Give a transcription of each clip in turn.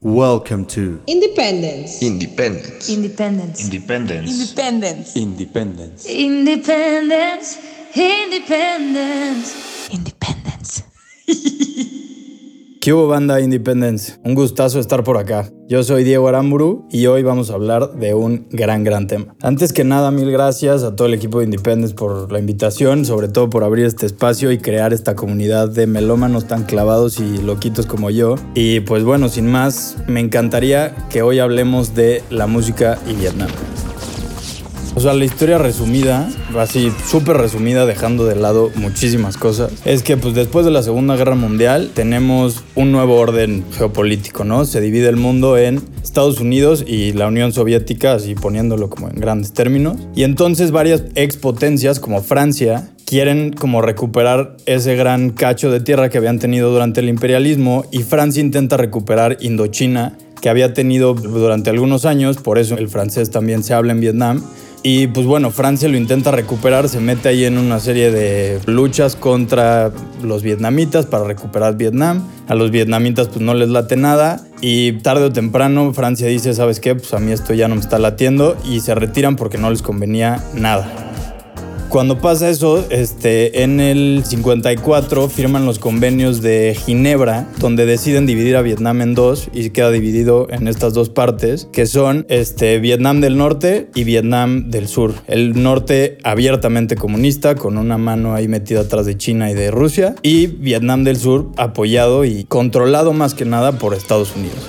Welcome to Independence. Independence. Independence. Independence. Independence. Independence. Independence. Independence. Independence. ¿Qué hubo banda Independence? Un gustazo estar por acá. Yo soy Diego Aramburu y hoy vamos a hablar de un gran, gran tema. Antes que nada, mil gracias a todo el equipo de Independence por la invitación, sobre todo por abrir este espacio y crear esta comunidad de melómanos tan clavados y loquitos como yo. Y pues bueno, sin más, me encantaría que hoy hablemos de la música y Vietnam. O sea, la historia resumida, así súper resumida, dejando de lado muchísimas cosas, es que pues después de la Segunda Guerra Mundial tenemos un nuevo orden geopolítico, ¿no? Se divide el mundo en Estados Unidos y la Unión Soviética, así poniéndolo como en grandes términos. Y entonces varias expotencias como Francia quieren como recuperar ese gran cacho de tierra que habían tenido durante el imperialismo y Francia intenta recuperar Indochina que había tenido durante algunos años, por eso el francés también se habla en Vietnam y pues bueno, Francia lo intenta recuperar, se mete ahí en una serie de luchas contra los vietnamitas para recuperar Vietnam. A los vietnamitas pues no les late nada y tarde o temprano Francia dice, ¿sabes qué? Pues a mí esto ya no me está latiendo y se retiran porque no les convenía nada. Cuando pasa eso, este, en el 54 firman los convenios de Ginebra, donde deciden dividir a Vietnam en dos y queda dividido en estas dos partes, que son este, Vietnam del Norte y Vietnam del Sur. El norte abiertamente comunista, con una mano ahí metida atrás de China y de Rusia, y Vietnam del Sur apoyado y controlado más que nada por Estados Unidos.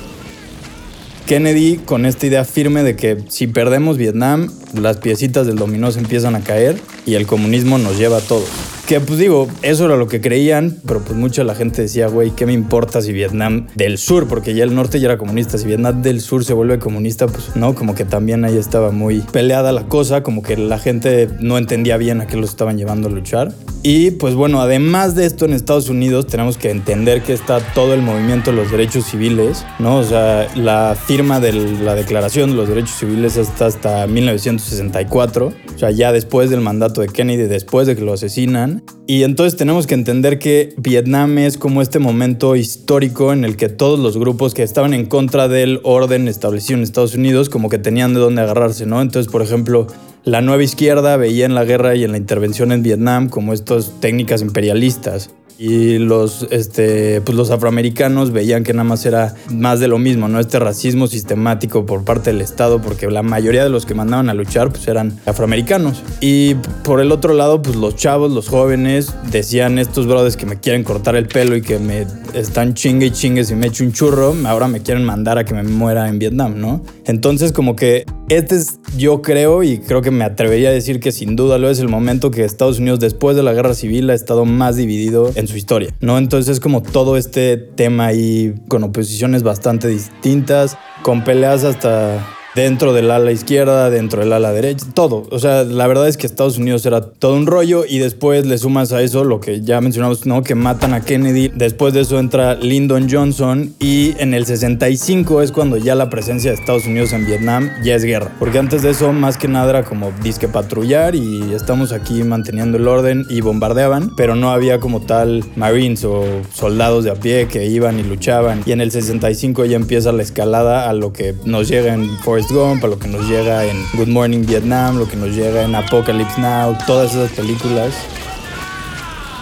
Kennedy con esta idea firme de que si perdemos Vietnam, las piecitas del dominó se empiezan a caer y el comunismo nos lleva a todos. Que pues digo, eso era lo que creían, pero pues mucha la gente decía, güey, ¿qué me importa si Vietnam del sur, porque ya el norte ya era comunista, si Vietnam del sur se vuelve comunista, pues no, como que también ahí estaba muy peleada la cosa, como que la gente no entendía bien a qué los estaban llevando a luchar. Y pues bueno, además de esto en Estados Unidos tenemos que entender que está todo el movimiento de los derechos civiles, ¿no? O sea, la firma de la Declaración de los Derechos Civiles está hasta 1964, o sea, ya después del mandato de Kennedy, después de que lo asesinan. Y entonces tenemos que entender que Vietnam es como este momento histórico en el que todos los grupos que estaban en contra del orden establecido en Estados Unidos como que tenían de dónde agarrarse, ¿no? Entonces, por ejemplo, la nueva izquierda veía en la guerra y en la intervención en Vietnam como estas técnicas imperialistas y los, este, pues los afroamericanos veían que nada más era más de lo mismo, ¿no? Este racismo sistemático por parte del Estado, porque la mayoría de los que mandaban a luchar pues eran afroamericanos. Y por el otro lado, pues los chavos, los jóvenes, decían estos brothers que me quieren cortar el pelo y que me están chingue y chingue si me echo un churro, ahora me quieren mandar a que me muera en Vietnam, ¿no? Entonces como que este es, yo creo, y creo que me atrevería a decir que sin duda lo es el momento que Estados Unidos después de la guerra civil ha estado más dividido en su historia, ¿no? Entonces es como todo este tema ahí con oposiciones bastante distintas, con peleas hasta dentro del ala izquierda, dentro del ala derecha, todo. O sea, la verdad es que Estados Unidos era todo un rollo y después le sumas a eso lo que ya mencionamos, ¿no? Que matan a Kennedy. Después de eso entra Lyndon Johnson y en el 65 es cuando ya la presencia de Estados Unidos en Vietnam ya es guerra. Porque antes de eso, más que nada era como disque patrullar y estamos aquí manteniendo el orden y bombardeaban, pero no había como tal marines o soldados de a pie que iban y luchaban. Y en el 65 ya empieza la escalada a lo que nos llega en Forrest Gump, a lo que nos llega en Good Morning Vietnam, lo que nos llega en Apocalypse Now, todas esas películas.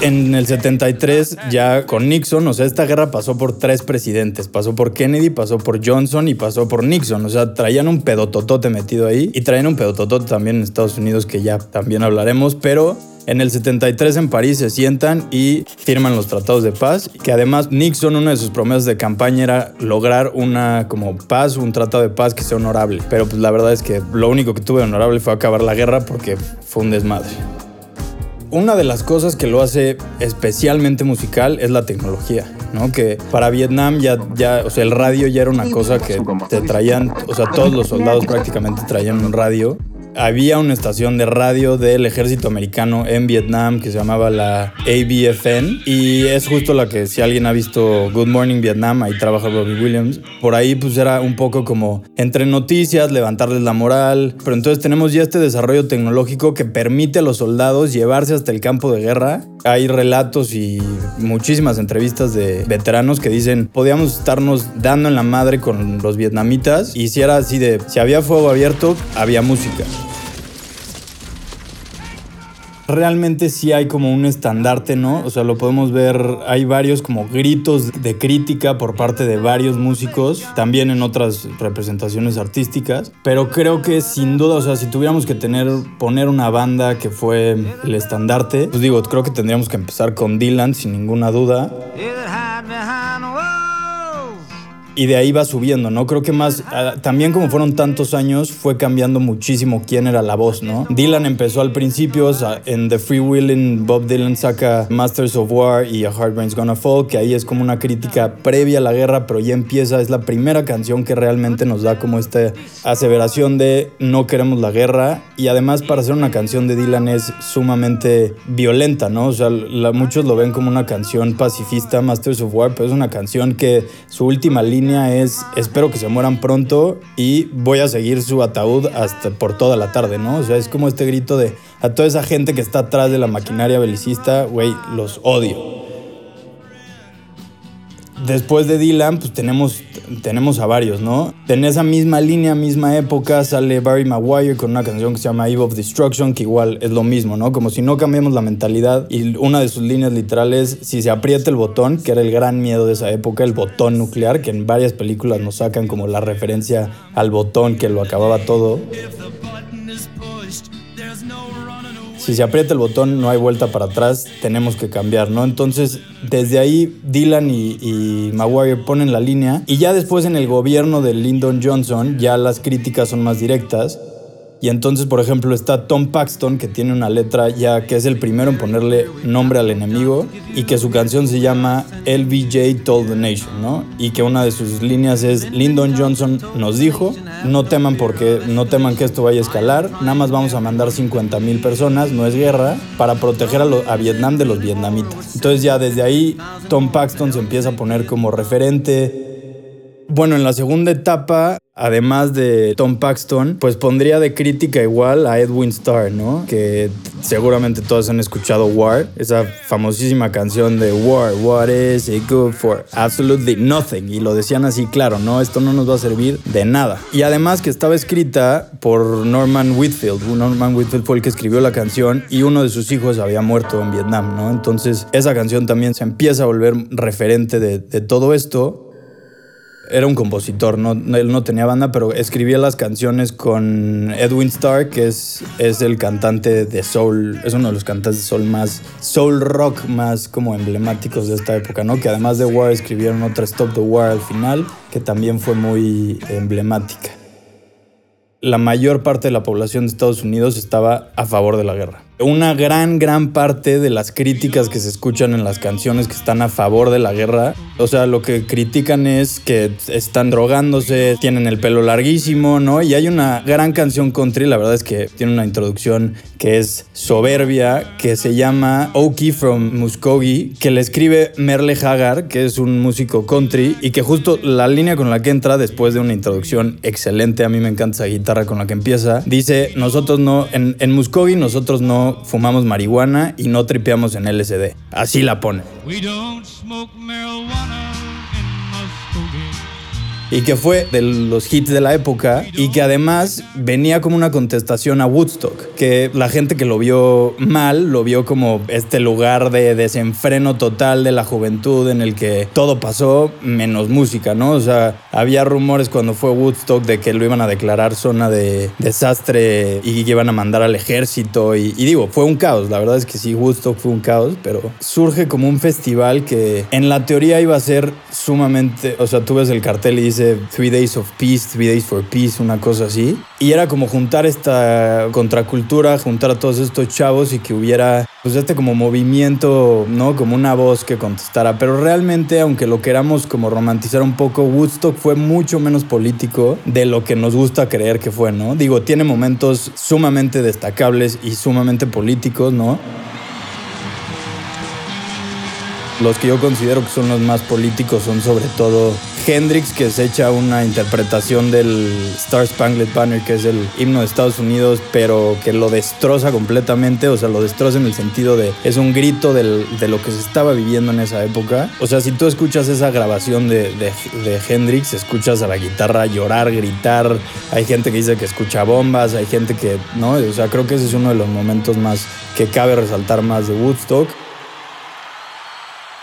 En el 73 ya con Nixon, o sea, esta guerra pasó por tres presidentes. Pasó por Kennedy, pasó por Johnson y pasó por Nixon. O sea, traían un pedototote metido ahí y traían un pedototote también en Estados Unidos que ya también hablaremos, pero en el 73 en París se sientan y firman los tratados de paz, que además Nixon, una de sus promesas de campaña era lograr una como paz, un tratado de paz que sea honorable. Pero pues la verdad es que lo único que tuve honorable fue acabar la guerra porque fue un desmadre. Una de las cosas que lo hace especialmente musical es la tecnología, ¿no? Que para Vietnam ya, ya, o sea, el radio ya era una cosa que te traían, o sea, todos los soldados prácticamente traían un radio había una estación de radio del ejército americano en Vietnam que se llamaba la ABFN y es justo la que si alguien ha visto Good Morning Vietnam, ahí trabaja Robbie Williams, por ahí pues era un poco como entre noticias, levantarles la moral, pero entonces tenemos ya este desarrollo tecnológico que permite a los soldados llevarse hasta el campo de guerra Hay relatos y muchísimas entrevistas de veteranos que dicen, podíamos estarnos dando en la madre con los vietnamitas y si era así de, si había fuego abierto, había música realmente sí hay como un estandarte, ¿no? O sea, lo podemos ver, hay varios como gritos de crítica por parte de varios músicos, también en otras representaciones artísticas, pero creo que sin duda, o sea, si tuviéramos que tener, poner una banda que fue el estandarte, pues digo, creo que tendríamos que empezar con Dylan, sin ninguna duda y de ahí va subiendo, ¿no? Creo que más, ah, también como fueron tantos años, fue cambiando muchísimo quién era la voz, ¿no? Dylan empezó al principio, o sea, en The Free Willing, Bob Dylan saca Masters of War y A Hard Rain's Gonna Fall, que ahí es como una crítica previa a la guerra, pero ya empieza, es la primera canción que realmente nos da como esta aseveración de no queremos la guerra, y además para ser una canción de Dylan es sumamente violenta, ¿no? O sea, muchos lo ven como una canción pacifista, Masters of War, pero es una canción que su última línea es espero que se mueran pronto y voy a seguir su ataúd hasta por toda la tarde, ¿no? O sea, es como este grito de a toda esa gente que está atrás de la maquinaria belicista, güey, los odio. Después de Dylan, pues tenemos, tenemos a varios, ¿no? En esa misma línea, misma época, sale Barry Maguire con una canción que se llama Eve of Destruction, que igual es lo mismo, ¿no? Como si no cambiamos la mentalidad. Y una de sus líneas literales, si se aprieta el botón, que era el gran miedo de esa época, el botón nuclear, que en varias películas nos sacan como la referencia al botón que lo acababa todo si se aprieta el botón no hay vuelta para atrás, tenemos que cambiar, ¿no? Entonces, desde ahí Dylan y, y, Maguire ponen la línea y ya después en el gobierno de Lyndon Johnson ya las críticas son más directas y entonces, por ejemplo, está Tom Paxton, que tiene una letra ya que es el primero en ponerle nombre al enemigo y que su canción se llama LBJ Told the Nation, ¿no? Y que una de sus líneas es Lyndon Johnson nos dijo, no teman porque no teman que esto vaya a escalar, nada más vamos a mandar 50 mil personas, no es guerra, para proteger a, a Vietnam de los vietnamitas. Entonces ya desde ahí Tom Paxton se empieza a poner como referente. Bueno, en la segunda etapa además de Tom Paxton, pues pondría de crítica igual a Edwin Starr, ¿no? Que seguramente todos han escuchado War, esa famosísima canción de War, What is it good for? Absolutely nothing. Y lo decían así, claro, ¿no? Esto no nos va a servir de nada. Y además que estaba escrita por Norman Whitfield. Norman Whitfield fue el que escribió la canción y uno de sus hijos había muerto en Vietnam, ¿no? Entonces esa canción también se empieza a volver referente de, de todo esto era un compositor, no, él no tenía banda, pero escribía las canciones con Edwin Starr, que es, es el cantante de soul, es uno de los cantantes de soul más, soul rock más como emblemáticos de esta época, ¿no? Que además de War escribieron otra Stop the War al final, que también fue muy emblemática. La mayor parte de la población de Estados Unidos estaba a favor de la guerra una gran, gran parte de las críticas que se escuchan en las canciones que están a favor de la guerra, o sea, lo que critican es que están drogándose, tienen el pelo larguísimo, ¿no? Y hay una gran canción country, la verdad es que tiene una introducción que es soberbia, que se llama Okie from Muskogee, que le escribe Merle Haggard, que es un músico country, y que justo la línea con la que entra después de una introducción excelente, a mí me encanta esa guitarra con la que empieza, dice, nosotros no, en, en Muskogee nosotros no fumamos marihuana y no tripeamos en LSD. Así la pone y que fue de los hits de la época y que además venía como una contestación a Woodstock, que la gente que lo vio mal lo vio como este lugar de desenfreno total de la juventud en el que todo pasó menos música, ¿no? O sea, había rumores cuando fue Woodstock de que lo iban a declarar zona de desastre y que iban a mandar al ejército y, y digo, fue un caos, la verdad es que sí, Woodstock fue un caos, pero surge como un festival que en la teoría iba a ser sumamente, o sea, tú ves el cartel y dices Three Days of Peace, Three Days for Peace, una cosa así. Y era como juntar esta contracultura, juntar a todos estos chavos y que hubiera pues este como movimiento, ¿no? Como una voz que contestara. Pero realmente, aunque lo queramos como romantizar un poco, Woodstock fue mucho menos político de lo que nos gusta creer que fue, ¿no? Digo, tiene momentos sumamente destacables y sumamente políticos, ¿no? Los que yo considero que son los más políticos son sobre todo Hendrix que se echa una interpretación del Star Spangled Banner, que es el himno de Estados Unidos, pero que lo destroza completamente, o sea, lo destroza en el sentido de, es un grito de lo que se estaba viviendo en esa época. O sea, si tú escuchas esa grabación de, de, de Hendrix, escuchas a la guitarra llorar, gritar, hay gente que dice que escucha bombas, hay gente que, ¿no? O sea, creo que ese es uno de los momentos más que cabe resaltar más de Woodstock.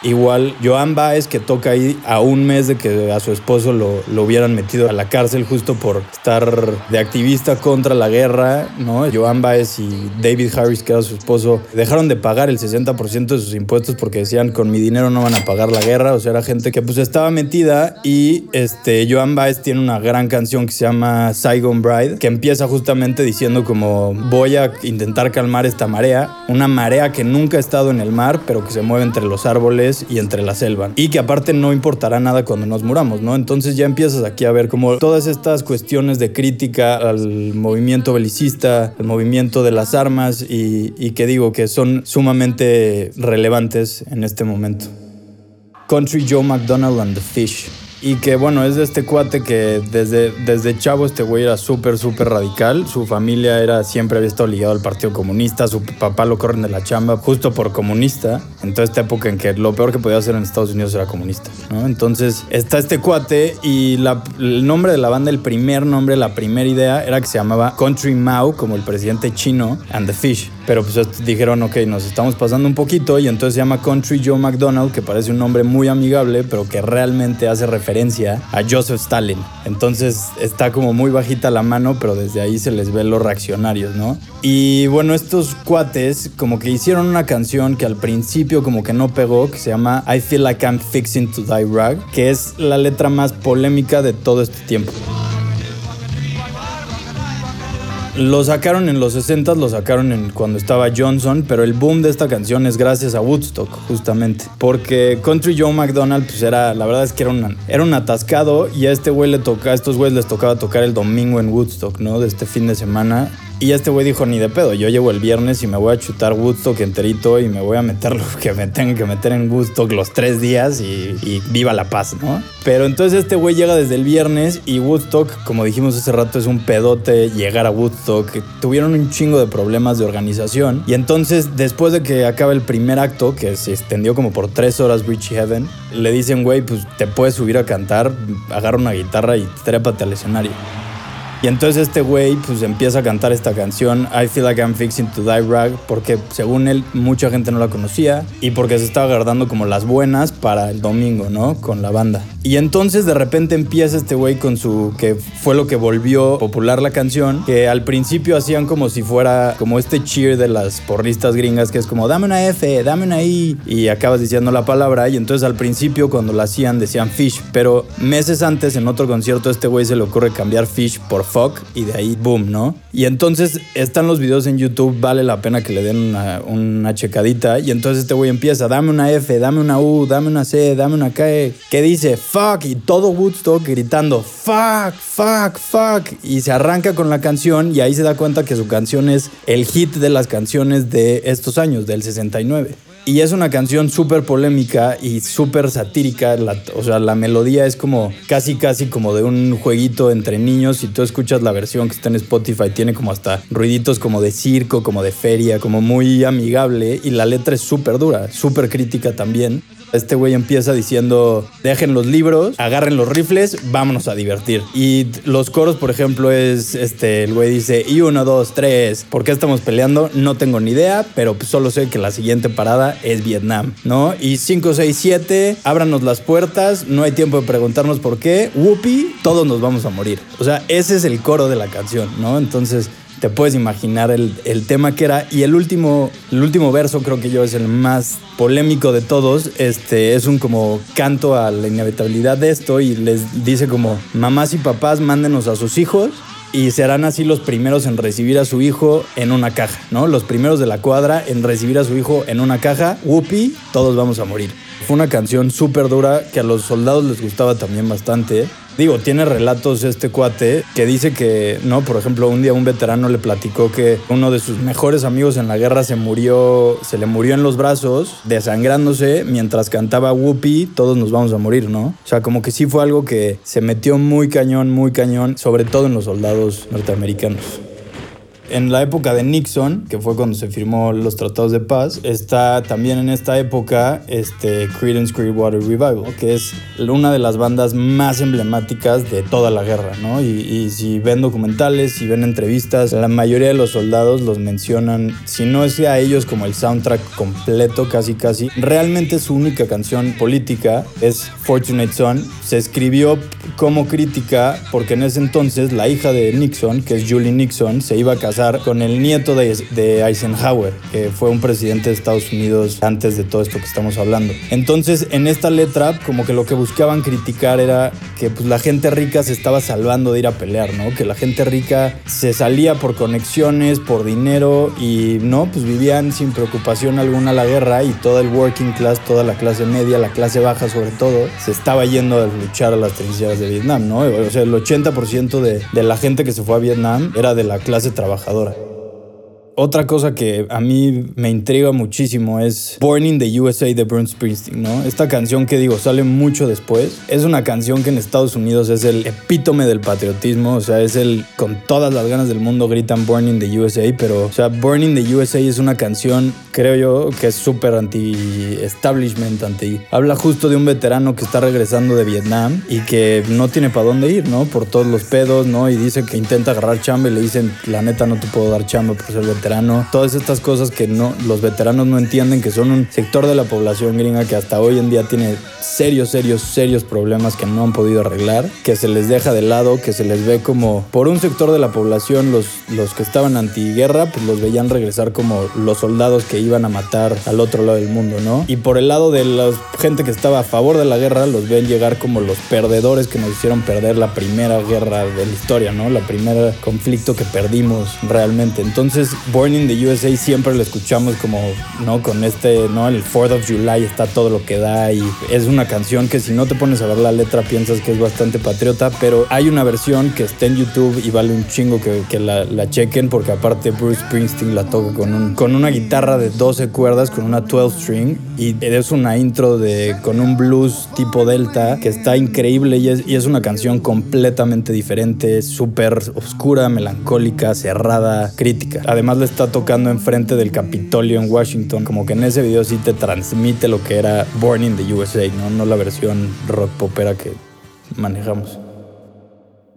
Igual Joan Baez que toca ahí a un mes de que a su esposo lo, lo, hubieran metido a la cárcel justo por estar de activista contra la guerra, ¿no? Joan Baez y David Harris, que era su esposo, dejaron de pagar el 60% de sus impuestos porque decían con mi dinero no van a pagar la guerra, o sea, era gente que pues estaba metida y este Joan Baez tiene una gran canción que se llama Saigon Bride, que empieza justamente diciendo como voy a intentar calmar esta marea, una marea que nunca ha estado en el mar, pero que se mueve entre los árboles y entre la selva. Y que aparte no importará nada cuando nos muramos, ¿no? Entonces ya empiezas aquí a ver como todas estas cuestiones de crítica al movimiento belicista, al movimiento de las armas y, y que digo que son sumamente relevantes en este momento. Country Joe McDonald and the Fish. Y que bueno, es de este cuate que desde, desde chavo este güey era súper, súper radical. Su familia era, siempre había estado ligado al Partido Comunista. Su papá lo corren de la chamba justo por comunista. En toda esta época en que lo peor que podía hacer en Estados Unidos era comunista. ¿no? Entonces está este cuate y la, el nombre de la banda, el primer nombre, la primera idea era que se llamaba Country Mao, como el presidente chino, and the Fish. Pero pues dijeron, ok, nos estamos pasando un poquito y entonces se llama Country Joe McDonald, que parece un nombre muy amigable, pero que realmente hace referencia a Joseph Stalin. Entonces está como muy bajita la mano, pero desde ahí se les ve los reaccionarios, ¿no? Y bueno, estos cuates como que hicieron una canción que al principio como que no pegó, que se llama I Feel Like I'm Fixing to Die Rag, que es la letra más polémica de todo este tiempo. Lo sacaron en los 60, lo sacaron en cuando estaba Johnson, pero el boom de esta canción es gracias a Woodstock, justamente. Porque Country Joe McDonald, pues era, la verdad es que era, una, era un atascado y a este güey le toca, a estos güeyes les tocaba tocar el domingo en Woodstock, ¿no? De este fin de semana. Y este güey dijo, ni de pedo, yo llevo el viernes y me voy a chutar Woodstock enterito y me voy a meter lo que me tenga que meter en Woodstock los tres días y, viva la paz, ¿no? Pero entonces este güey llega desde el viernes y Woodstock, como dijimos hace rato, es un pedote llegar a Woodstock. Tuvieron un chingo de problemas de organización y entonces después de que acaba el primer acto, que se extendió como por tres horas Richie Heaven, le dicen, güey, pues te puedes subir a cantar, agarra una guitarra y trépate al escenario. Y entonces este güey pues empieza a cantar esta canción I Feel Like I'm Fixing to Die Rag porque según él mucha gente no la conocía y porque se estaba guardando como las buenas para el domingo, ¿no? Con la banda. Y entonces de repente empieza este güey con su que fue lo que volvió popular la canción, que al principio hacían como si fuera como este cheer de las porristas gringas que es como dame una F, dame una I y acabas diciendo la palabra y entonces al principio cuando la hacían decían fish, pero meses antes en otro concierto este güey se le ocurre cambiar fish por fuck y de ahí boom, ¿no? Y entonces están los videos en YouTube, vale la pena que le den una, una checadita. Y entonces este güey empieza, dame una F, dame una U, dame una C, dame una K. ¿Qué dice? Fuck. Y todo Woodstock gritando, fuck, fuck, fuck. Y se arranca con la canción y ahí se da cuenta que su canción es el hit de las canciones de estos años, del 69. Y es una canción súper polémica y súper satírica. La, o sea, la melodía es como casi, casi como de un jueguito entre niños. Si tú escuchas la versión que está en Spotify, tiene como hasta ruiditos como de circo, como de feria, como muy amigable. Y la letra es súper dura, súper crítica también. Este güey empieza diciendo, dejen los libros, agarren los rifles, vámonos a divertir. Y los coros, por ejemplo, es, este, el güey dice, y uno, dos, tres, ¿por qué estamos peleando? No tengo ni idea, pero pues solo sé que la siguiente parada es Vietnam, ¿no? Y 5, 6, 7, ábranos las puertas, no hay tiempo de preguntarnos por qué, whoopee, todos nos vamos a morir. O sea, ese es el coro de la canción, ¿no? Entonces te puedes imaginar el, el, tema que era. Y el último, el último verso creo que yo es el más polémico de todos. Este es un como canto a la inevitabilidad de esto y les dice como mamás y papás mándenos a sus hijos y serán así los primeros en recibir a su hijo en una caja, ¿no? Los primeros de la cuadra en recibir a su hijo en una caja. Whoopi, todos vamos a morir. Fue una canción súper dura que a los soldados les gustaba también bastante. Digo, tiene relatos este cuate que dice que, no, por ejemplo, un día un veterano le platicó que uno de sus mejores amigos en la guerra se murió, se le murió en los brazos, desangrándose, mientras cantaba Whoopi, todos nos vamos a morir, ¿no? O sea, como que sí fue algo que se metió muy cañón, muy cañón, sobre todo en los soldados norteamericanos. En la época de Nixon, que fue cuando se firmó los tratados de paz, está también en esta época este Creedence Clearwater Revival, que es una de las bandas más emblemáticas de toda la guerra, ¿no? Y, y, si ven documentales, si ven entrevistas, la mayoría de los soldados los mencionan, si no es a ellos como el soundtrack completo, casi casi. Realmente su única canción política es Fortunate Son. Se escribió como crítica porque en ese entonces la hija de Nixon, que es Julie Nixon, se iba a casar con el nieto de, de, Eisenhower, que fue un presidente de Estados Unidos antes de todo esto que estamos hablando. Entonces, en esta letra, como que lo que buscaban criticar era que pues, la gente rica se estaba salvando de ir a pelear, ¿no? Que la gente rica se salía por conexiones, por dinero y, ¿no? Pues vivían sin preocupación alguna la guerra y todo el working class, toda la clase media, la clase baja sobre todo, se estaba yendo a luchar a las trincheras de Vietnam, ¿no? O sea, el 80% de, de la gente que se fue a Vietnam era de la clase trabajadora trabajadora. Otra cosa que a mí me intriga muchísimo es Born in the USA de Bruce Springsteen, ¿no? Esta canción que digo sale mucho después. Es una canción que en Estados Unidos es el epítome del patriotismo, o sea, es el con todas las ganas del mundo gritan Born in the USA, pero o sea, Born in the USA es una canción, creo yo, que es súper anti-establishment, anti... Habla justo de un veterano que está regresando de Vietnam y que no tiene para dónde ir, ¿no? Por todos los pedos, ¿no? Y dice que intenta agarrar chamba y le dicen, la neta no te puedo dar chamba por ser. Todas estas cosas que no, los veteranos no entienden, que son un sector de la población gringa que hasta hoy en día tiene serios, serios, serios problemas que no han podido arreglar, que se les deja de lado, que se les ve como, por un sector de la población, los, los que estaban antiguerra, pues los veían regresar como los soldados que iban a matar al otro lado del mundo, ¿no? Y por el lado de la gente que estaba a favor de la guerra, los ven llegar como los perdedores que nos hicieron perder la primera guerra de la historia, ¿no? La primera conflicto que perdimos realmente. Entonces, Born in the USA siempre lo escuchamos como, ¿no? Con este, ¿no? El 4th of July está todo lo que da y es una canción que si no te pones a ver la letra piensas que es bastante patriota, pero hay una versión que está en YouTube y vale un chingo que, que la, la, chequen porque aparte Bruce Springsteen la toca con, un, con una guitarra de 12 cuerdas, con una 12 string y es una intro de, con un blues tipo delta que está increíble y es, y es una canción completamente diferente, súper oscura, melancólica, cerrada, crítica. Además está tocando enfrente del Capitolio en Washington, como que en ese video sí te transmite lo que era Born in the USA, ¿no? no la versión rock popera que manejamos.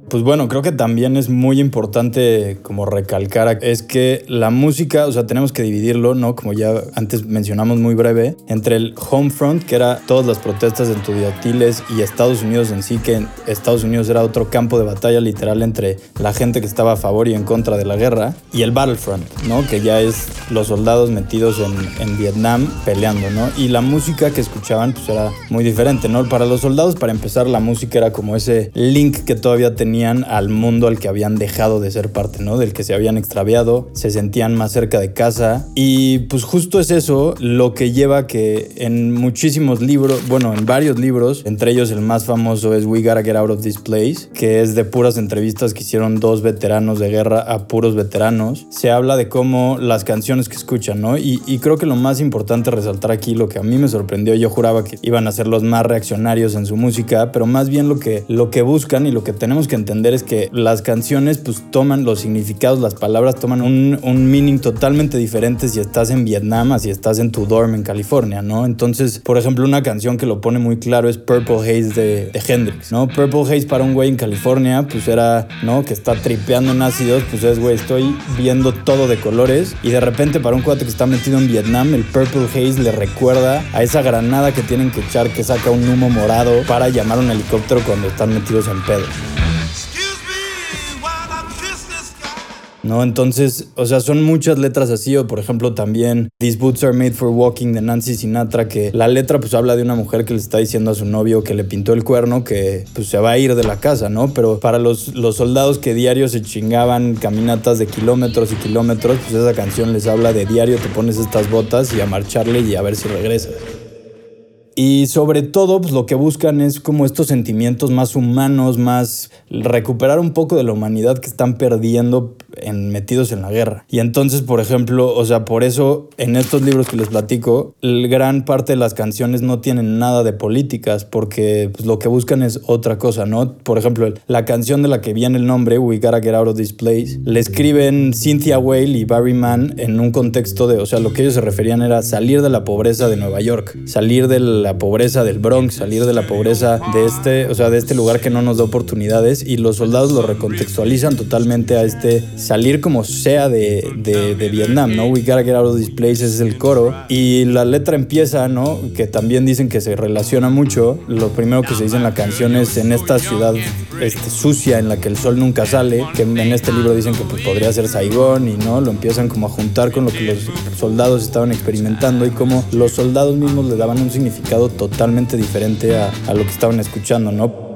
Pues bueno, creo que también es muy importante como recalcar es que la música, o sea, tenemos que dividirlo, ¿no? Como ya antes mencionamos muy breve, entre el home front, que era todas las protestas estudiantiles y Estados Unidos en sí, que Estados Unidos era otro campo de batalla literal entre la gente que estaba a favor y en contra de la guerra, y el battlefront, ¿no? Que ya es los soldados metidos en, en Vietnam peleando, ¿no? Y la música que escuchaban pues era muy diferente, ¿no? Para los soldados, para empezar, la música era como ese link que todavía tenía al mundo al que habían dejado de ser parte, ¿no? Del que se habían extraviado, se sentían más cerca de casa. Y pues justo es eso lo que lleva que en muchísimos libros, bueno, en varios libros, entre ellos el más famoso es We Gotta Get Out of This Place, que es de puras entrevistas que hicieron dos veteranos de guerra a puros veteranos, se habla de cómo las canciones que escuchan, ¿no? Y, y creo que lo más importante resaltar aquí, lo que a mí me sorprendió, yo juraba que iban a ser los más reaccionarios en su música, pero más bien lo que, lo que buscan y lo que tenemos que entender entender es que las canciones pues toman los significados, las palabras toman un, un meaning totalmente diferente si estás en Vietnam a si estás en tu dorm en California, ¿no? Entonces, por ejemplo, una canción que lo pone muy claro es Purple Haze de, de Hendrix, ¿no? Purple Haze para un güey en California pues era, ¿no? Que está tripeando en ácidos, pues es, güey, estoy viendo todo de colores y de repente para un cuate que está metido en Vietnam, el Purple Haze le recuerda a esa granada que tienen que echar que saca un humo morado para llamar a un helicóptero cuando están metidos en pedo. ¿No? Entonces, o sea, son muchas letras así, o por ejemplo también These Boots Are Made for Walking de Nancy Sinatra, que la letra pues habla de una mujer que le está diciendo a su novio que le pintó el cuerno que pues se va a ir de la casa, ¿no? Pero para los, los soldados que diario se chingaban caminatas de kilómetros y kilómetros, pues esa canción les habla de diario te pones estas botas y a marcharle y a ver si regresas. Y sobre todo, pues lo que buscan es como estos sentimientos más humanos, más recuperar un poco de la humanidad que están perdiendo en, metidos en la guerra. Y entonces, por ejemplo, o sea, por eso en estos libros que les platico, gran parte de las canciones no tienen nada de políticas, porque pues, lo que buscan es otra cosa, ¿no? Por ejemplo, la canción de la que viene el nombre, We Gotta Get Out of This Place, le escriben Cynthia Whale y Barry Mann en un contexto de, o sea, lo que ellos se referían era salir de la pobreza de Nueva York, salir de la pobreza del Bronx, salir de la pobreza de este, o sea, de este lugar que no nos da oportunidades y los soldados lo recontextualizan totalmente a este salir como sea de, de, Vietnam, ¿no? We gotta get out of this place es el coro y la letra empieza, ¿no? Que también dicen que se relaciona mucho. Lo primero que se dice en la canción es en esta ciudad este, sucia en la que el sol nunca sale, que en este libro dicen que pues, podría ser Saigón y no, lo empiezan como a juntar con lo que los soldados estaban experimentando y como los soldados mismos le daban un significado totalmente diferente a, lo que estaban escuchando, ¿no?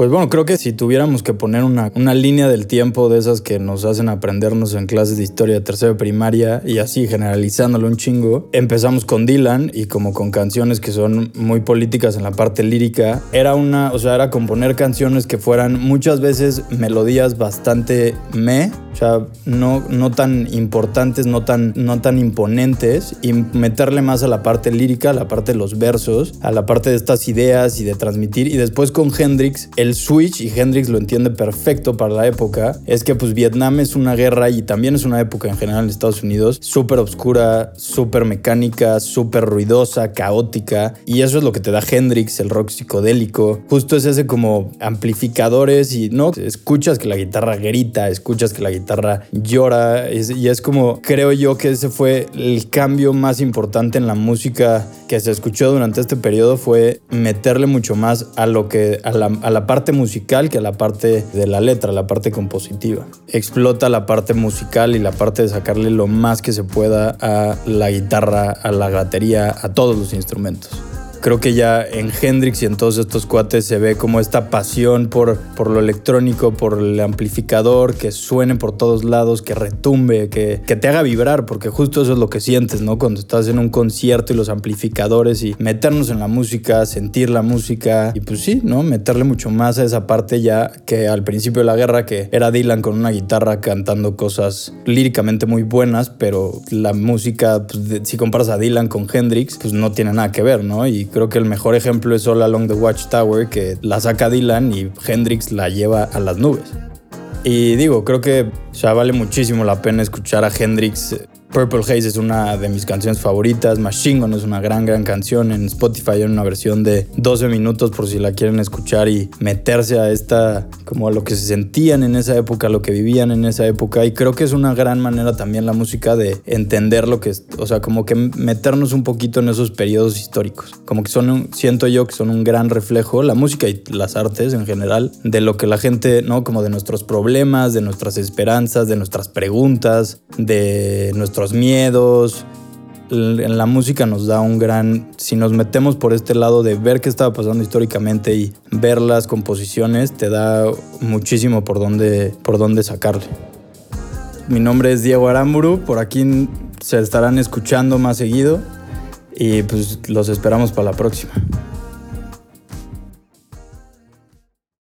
Pues bueno, creo que si tuviéramos que poner una, una, línea del tiempo de esas que nos hacen aprendernos en clases de historia de tercera primaria y así generalizándolo un chingo, empezamos con Dylan y como con canciones que son muy políticas en la parte lírica, era una, o sea, era componer canciones que fueran muchas veces melodías bastante me, o sea, no, no tan importantes, no tan, no tan imponentes y meterle más a la parte lírica, a la parte de los versos, a la parte de estas ideas y de transmitir y después con Hendrix el el switch, y Hendrix lo entiende perfecto para la época, es que pues Vietnam es una guerra y también es una época en general en Estados Unidos súper oscura, súper mecánica, súper ruidosa, caótica. Y eso es lo que te da Hendrix, el rock psicodélico. Justo es ese como amplificadores y no escuchas que la guitarra grita, escuchas que la guitarra llora. y es como, creo yo que ese fue el cambio más importante en la música que se escuchó durante este periodo fue meterle mucho más a lo que a la, a la parte musical que a la parte de la letra, la parte compositiva. Explota la parte musical y la parte de sacarle lo más que se pueda a la guitarra, a la batería, a todos los instrumentos creo que ya en Hendrix y en todos estos cuates se ve como esta pasión por, por lo electrónico, por el amplificador, que suene por todos lados, que retumbe, que, que te haga vibrar, porque justo eso es lo que sientes, ¿no? Cuando estás en un concierto y los amplificadores y meternos en la música, sentir la música y pues sí, ¿no? Meterle mucho más a esa parte ya que al principio de la guerra, que era Dylan con una guitarra cantando cosas líricamente muy buenas, pero la música, pues, si comparas a Dylan con Hendrix, pues no tiene nada que ver, ¿no? Y creo que el mejor ejemplo es All Along the Watchtower, que la saca Dylan y Hendrix la lleva a las nubes. Y digo, creo que ya vale muchísimo la pena escuchar a Hendrix Purple Haze es una de mis canciones favoritas. Machine Gun es una gran, gran canción. En Spotify hay una versión de 12 minutos por si la quieren escuchar y meterse a esta, como a lo que se sentían en esa época, lo que vivían en esa época. Y creo que es una gran manera también la música de entender lo que es, o sea, como que meternos un poquito en esos periodos históricos. Como que son, siento yo que son un gran reflejo, la música y las artes en general, de lo que la gente, ¿no? Como de nuestros problemas, de nuestras esperanzas, de nuestras preguntas, de nuestros miedos. En la música nos da un gran, si nos metemos por este lado de ver qué estaba pasando históricamente y ver las composiciones, te da muchísimo por dónde, por dónde sacarle. Mi nombre es Diego Aramburu, por aquí se estarán escuchando más seguido y pues los esperamos para la próxima.